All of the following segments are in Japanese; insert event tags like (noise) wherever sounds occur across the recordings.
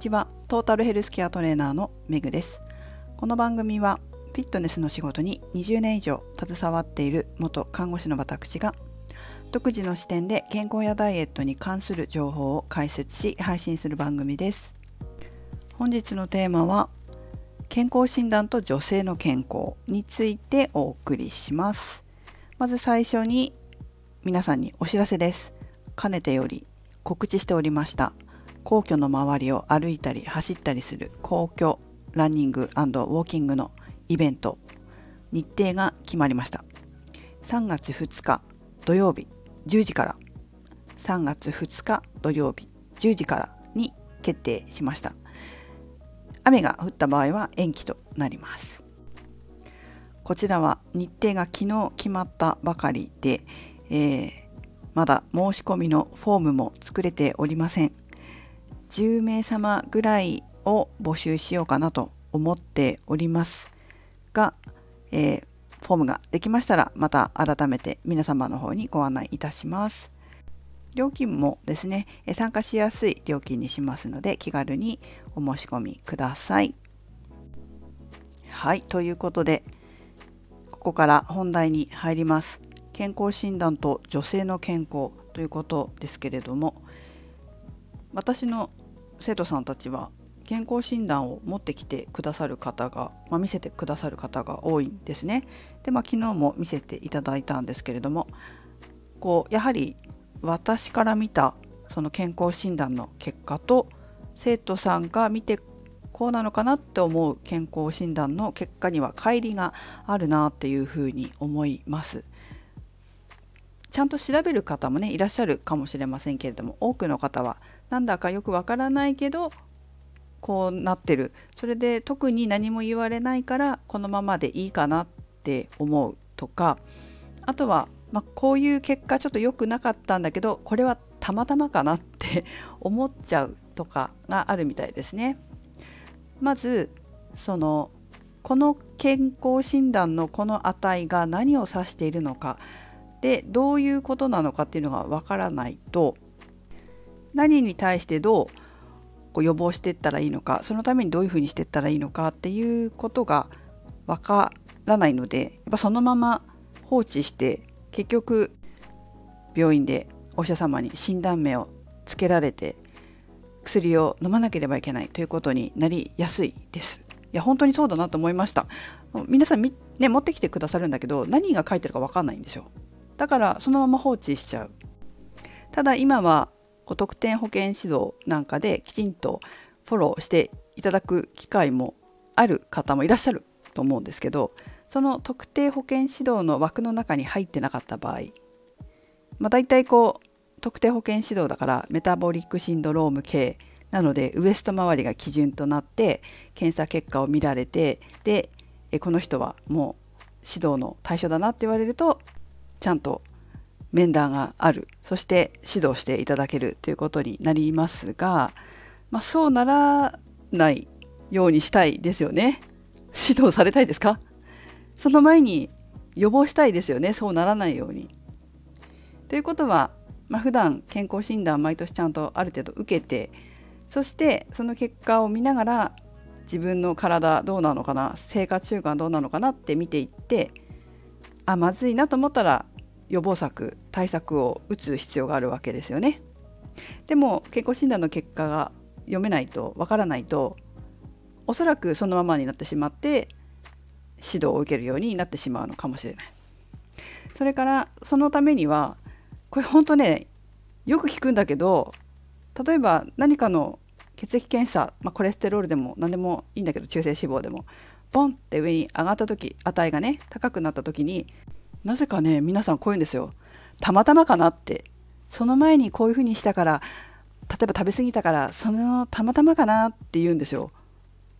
ちは。トータルヘルスケアトレーナーのメグです。この番組はフィットネスの仕事に20年以上携わっている元看護師の私が独自の視点で健康やダイエットに関する情報を解説し配信する番組です。本日のテーマは健康診断と女性の健康についてお送りします。まず最初に皆さんにお知らせです。かねてより告知しておりました。皇居の周りを歩いたり走ったりする皇居ランニングウォーキングのイベント日程が決まりました。3月2日土曜日10時から。3月2日土曜日10時からに決定しました。雨が降った場合は延期となります。こちらは日程が昨日決まったばかりで、えー、まだ申し込みのフォームも作れておりません。10名様ぐらいを募集しようかなと思っておりますが、えー、フォームができましたらまた改めて皆様の方にご案内いたします。料金もですね参加しやすい料金にしますので気軽にお申し込みください。はいということでここから本題に入ります。健康診断と女性の健康ということですけれども私の生徒さんたちは健康診断を持ってきてくださる方が、まあ、見せてくださる方が多いんですね。で、まあ、昨日も見せていただいたんですけれどもこうやはり私から見たその健康診断の結果と生徒さんが見てこうなのかなって思う健康診断の結果には乖離があるなっていうふうに思います。ちゃんと調べる方もねいらっしゃるかもしれませんけれども多くの方はなんだかよくわからないけどこうなってるそれで特に何も言われないからこのままでいいかなって思うとかあとは、まあ、こういう結果ちょっと良くなかったんだけどこれはたまたまかなって (laughs) 思っちゃうとかがあるみたいですね。まずそのこの健康診断のこの値が何を指しているのかでどういうことなのかっていうのがわからないと何に対してどうこう予防していったらいいのかそのためにどういうふうにしていったらいいのかっていうことがわからないのでやっぱそのまま放置して結局病院でお医者様に診断名をつけられて薬を飲まなければいけないということになりやすいです。いや本当にそうだなと思いました。皆さんね、持ってきてくださるんだけど何が書いてるか分かんないんですよ。だからそのまま放置しちゃう。ただ今はこう特典保険指導なんかできちんとフォローしていただく機会もある方もいらっしゃると思うんですけどその特定保険指導の枠の中に入ってなかった場合、まあ、大体こう特定保険指導だからメタボリックシンドローム系なのでウエスト周りが基準となって検査結果を見られてでこの人はもう指導の対象だなって言われるとちゃんと面談がある。そして指導していただけるということになりますが、まあ、そうならないようにしたいですよね。指導されたいですか？その前に予防したいですよね。そうならないように。ということは、まあ、普段健康診断毎年ちゃんとある程度受けてそしてその結果を見ながら自分の体どうなのかな？生活習慣どうなのかな？って見ていってあまずいなと思ったら予防策対策を打つ必要があるわけですよね。でも健康診断の結果が読めないとわからないとおそらくそのままになってしまって指導を受けるようになってしまうのかもしれない。それからそのためにはこれ本当ねよく聞くんだけど例えば何かの血液検査、まあ、コレステロールでも何でもいいんだけど中性脂肪でもボンって上に上がった時値がね高くなった時になぜかね皆さんこういうんですよ。たまたまかなって。その前にこういうふうにしたから例えば食べ過ぎたからそのたまたまかなって言うんですよ。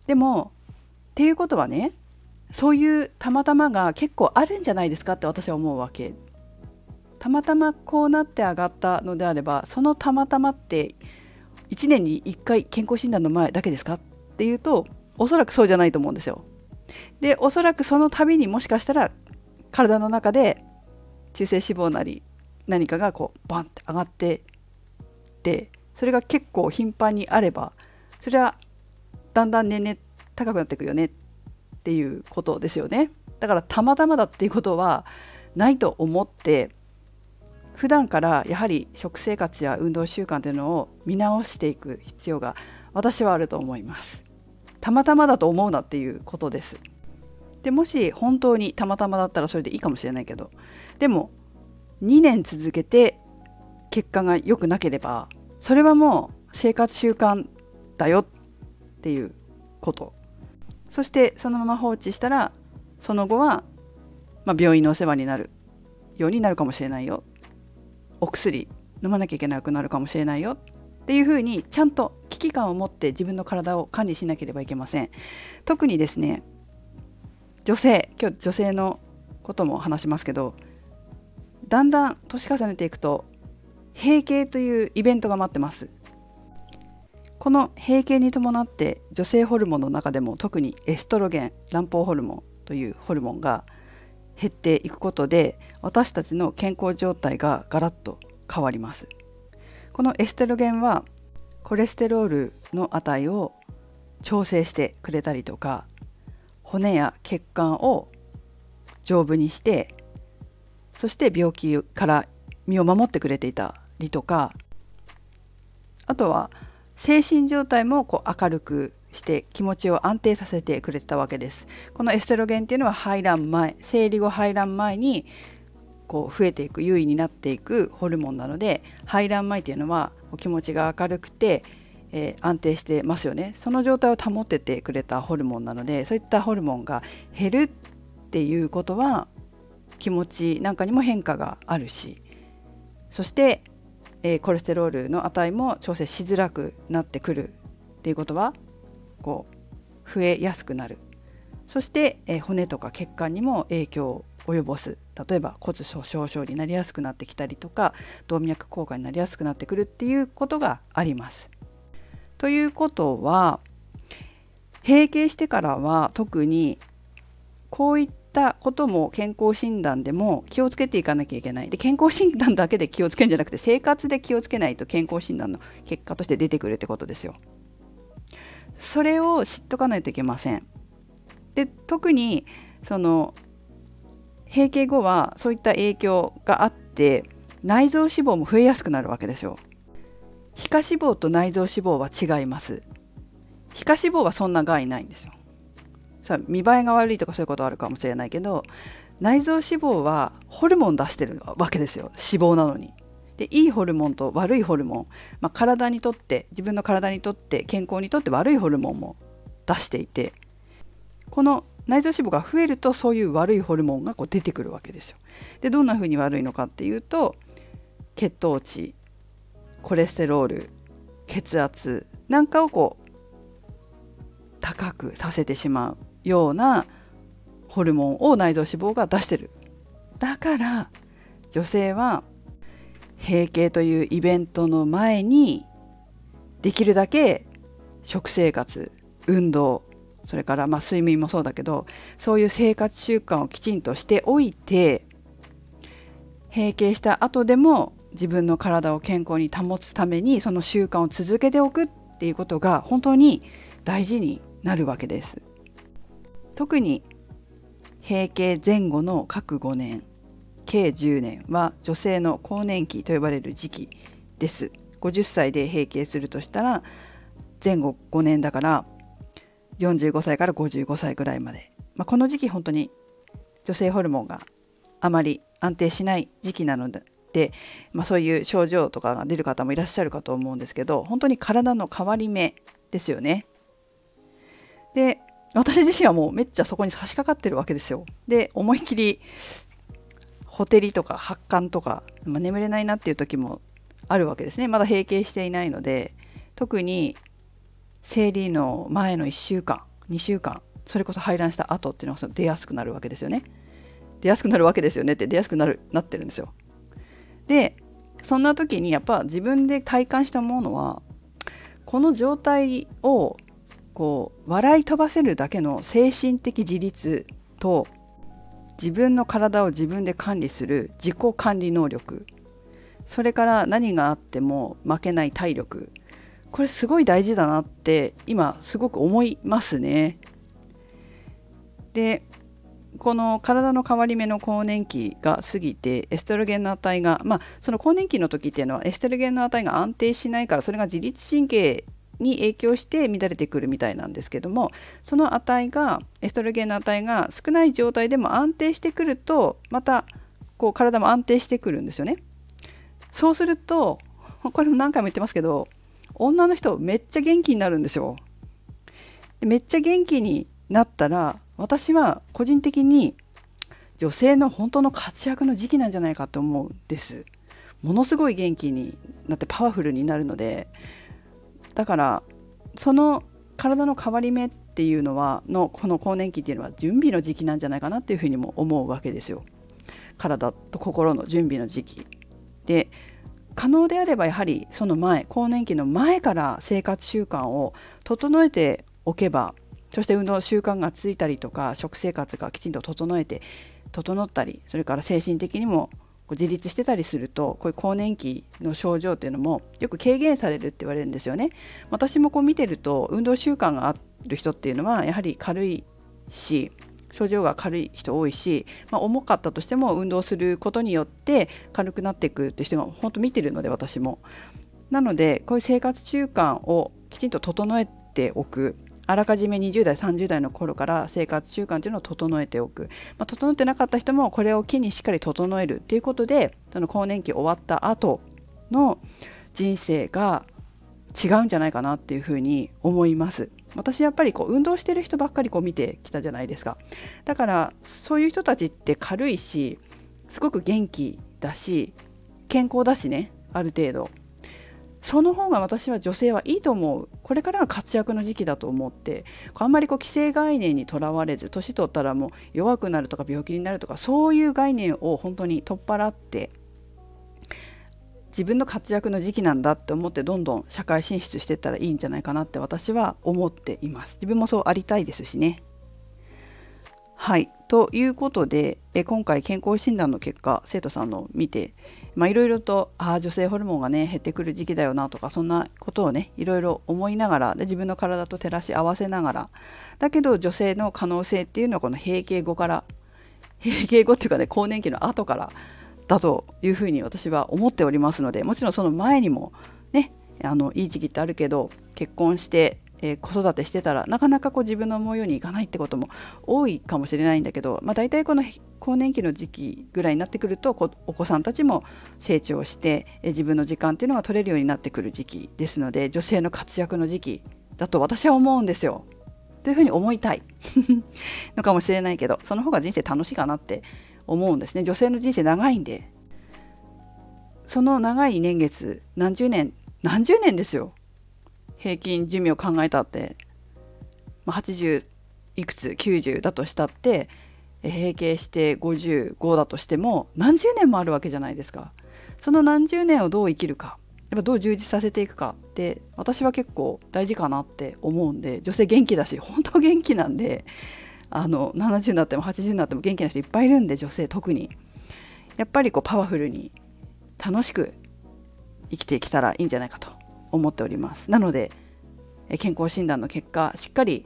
でもっていうことはねそういうたまたまが結構あるんじゃないですかって私は思うわけ。たまたまこうなって上がったのであればそのたまたまって1年に1回健康診断の前だけですかっていうとおそらくそうじゃないと思うんですよ。でおそらくその度にもしかしたら体の中で中性脂肪なり何かがこうバンって上がってってそれが結構頻繁にあればそれはだんだん年々高くなっていくよねっていうことですよね。だからたまたまだっていうことはないと思って普段からやはり食生活や運動習慣というのを見直していく必要が私はあると思います。たまたまだと思うなっていうことです。でもし本当にたまたまだったらそれでいいかもしれないけどでも2年続けて結果が良くなければそれはもう生活習慣だよっていうこと。そしてそのまま放置したらその後は、まあ、病院のお世話になるようになるかもしれないよ。お薬飲まなきゃいけなくなるかもしれないよ。っていうふうにちゃんと危機感を持って自分の体を管理しなければいけません。特にですね女性今日女性のことも話しますけどだんだん年重ねていくと閉経というイベントが待ってます。この閉経に伴って女性ホルモンの中でも特にエストロゲン卵胞ホルモンというホルモンが減っていくことで私たちの健康状態がガラッと変わります。このエストロゲンはコレステロールの値を調整してくれたりとか骨や血管を丈夫にしてそして病気から身を守ってくれていたりとかあとは精神状態もこう明るくして気持ちを安定させてくれてたわけです。このエステロゲンっていうのは排卵前生理後排卵前にこう増えていく優位になっていくホルモンなので排卵前っていうのは気持ちが明るくて、えー、安定してますよね。その状態を保っててくれたホルモンなのでそういったホルモンが減るっていうことは気持ちなんかにも変化があるしそして、えー、コレステロールの値も調整しづらくなってくるっていうことはこう増えやすくなる。そして、えー、骨とか血管にも影響を及ぼす。例えば骨粗しょう症になりやすくなってきたりとか動脈硬化になりやすくなってくるっていうことがあります。ということは閉経してからは特にこういったことも健康診断でも気をつけていかなきゃいけないで健康診断だけで気をつけるんじゃなくて生活で気をつけないと健康診断の結果として出てくるってことですよ。それを知っとかないといけません。で特にその閉経後はそういった影響があって内臓脂肪も増えやすくなるわけですよ。皮下脂肪と内臓脂肪は違います。皮下脂肪はそんな害ないんですよ。さ見栄えが悪いとかそういうことあるかもしれないけど内臓脂肪はホルモン出してるわけですよ脂肪なのに。でいいホルモンと悪いホルモン、まあ、体にとって自分の体にとって健康にとって悪いホルモンも出していてこの内臓脂肪が増えるとそういう悪いホルモンがこう出てくるわけですよ。でどんな風に悪いのかっていうと血糖値コレステロール血圧なんかをこう高くさせてしまうようなホルモンを内臓脂肪が出してる。だから女性は閉経というイベントの前にできるだけ食生活運動それからまあ睡眠もそうだけどそういう生活習慣をきちんとしておいて閉経した後でも自分の体を健康に保つためにその習慣を続けておくっていうことが本当に大事になるわけです。特に閉経前後の各5年計10年は女性の更年期と呼ばれる時期です。50歳で閉経するとしたら前後5年だから45歳から55歳ぐらいまで、まあ、この時期本当に女性ホルモンがあまり安定しない時期なので、まあ、そういう症状とかが出る方もいらっしゃるかと思うんですけど本当に体の変わり目ですよね。で私自身はもうめっちゃそこに差し掛かってるわけですよ。で思いっきりほてりとか発汗とか、まあ、眠れないなっていう時もあるわけですねまだ閉経していないので特に生理の前の1週間2週間それこそ排卵した後っていうのが出やすくなるわけですよね出やすくなるわけですよねって出やすくなるなってるんですよでそんな時にやっぱ自分で体感したものはこの状態をこう笑い飛ばせるだけの精神的自立と自分の体を自分で管理する自己管理能力それから何があっても負けない体力これすごい大事だなって今すごく思いますね。でこの体の変わり目の更年期が過ぎてエストロゲンの値がまあその更年期の時っていうのはエストロゲンの値が安定しないからそれが自律神経に影響して乱れてくるみたいなんですけどもその値がエストロゲンの値が少ない状態でも安定してくるとまたこう体も安定してくるんですよね。そうするとこれも何回も言ってますけど女の人めっちゃ元気になるんですよ。めっちゃ元気になったら私は個人的に女性の本当の活躍の時期なんじゃないかと思うんです。ものすごい元気になってパワフルになるのでだからその体の変わり目っていうのはのこの更年期っていうのは準備の時期なんじゃないかなっていうふうにも思うわけですよ。体と心の準備の時期で可能であればやはりその前更年期の前から生活習慣を整えておけばそして運動習慣がついたりとか食生活がきちんと整えて整ったりそれから精神的にも自立してたりするとこういう更年期の症状っていうのもよく軽減されるって言われるんですよね。私もこう見てると運動習慣がある人っていうのはやはり軽いし症状が軽い人多いし、まあ、重かったとしても運動することによって軽くなっていくって人が本当見てるので私も。なのでこういう生活習慣をきちんと整えておくあらかじめ20代30代の頃から生活習慣というのを整えておく、まあ、整ってなかった人もこれを機にしっかり整えるっていうことでその更年期終わった後の人生が違うんじゃないかなっていうふうに思います。私やっぱりこう運動してる人ばっかりこう見てきたじゃないですか。だからそういう人たちって軽いしすごく元気だし健康だしねある程度。その方が私は女性はいいと思う。これからが活躍の時期だと思ってあんまりこう既成概念にとらわれず年取ったらもう弱くなるとか病気になるとかそういう概念を本当に取っ払って自分の活躍の時期なんだって思ってどんどん社会進出していったらいいんじゃないかなって私は思っています。自分もそうありたいですしね。はい。ということでえ今回健康診断の結果生徒さんの見ていろいろとあ女性ホルモンがね減ってくる時期だよなとかそんなことをねいろいろ思いながらで自分の体と照らし合わせながらだけど女性の可能性っていうのはこの閉経後から閉経後っていうかね更年期の後からだというふうに私は思っておりますのでもちろんその前にもねあのいい時期ってあるけど結婚してえー、子育てしてたらなかなかこう自分の思うようにいかないってことも多いかもしれないんだけど、まあ、大体この更年期の時期ぐらいになってくるとお子さんたちも成長して、えー、自分の時間っていうのが取れるようになってくる時期ですので女性の活躍の時期だと私は思うんですよ。というふうに思いたい。(laughs) のかもしれないけどその方が人生楽しいかなって思うんですね。女性の人生長いんで。その長い年月何十年何十年ですよ。平均寿命を考えたって、まあ、80いくつ90だとしたって閉経して55だとしても何十年もあるわけじゃないですか。その何十年をどう生きるかやっぱどう充実させていくかって私は結構大事かなって思うんで女性元気だし本当元気なんであの70になっても80になっても元気な人いっぱいいるんで女性特にやっぱりこうパワフルに楽しく生きていけたらいいんじゃないかと思っております。なので健康診断の結果しっかり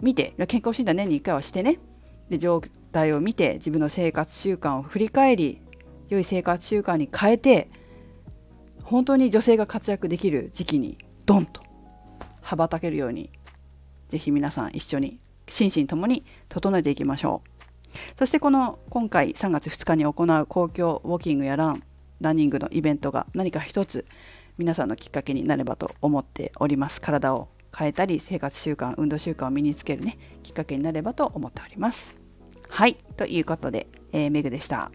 見て健康診断年に1回はしてね。で状態を見て自分の生活習慣を振り返り良い生活習慣に変えて本当に女性が活躍できる時期にドンと羽ばたけるようにぜひ皆さん一緒に心身ともに整えていきましょう。そしてこの今回3月2日に行う公共ウォーキングやランランニングのイベントが何か一つ皆さんのきっかけになればと思っております。体を変えたり生活習慣運動習慣を身につけるねきっかけになればと思っております。はい。ということで、えー、メグでした。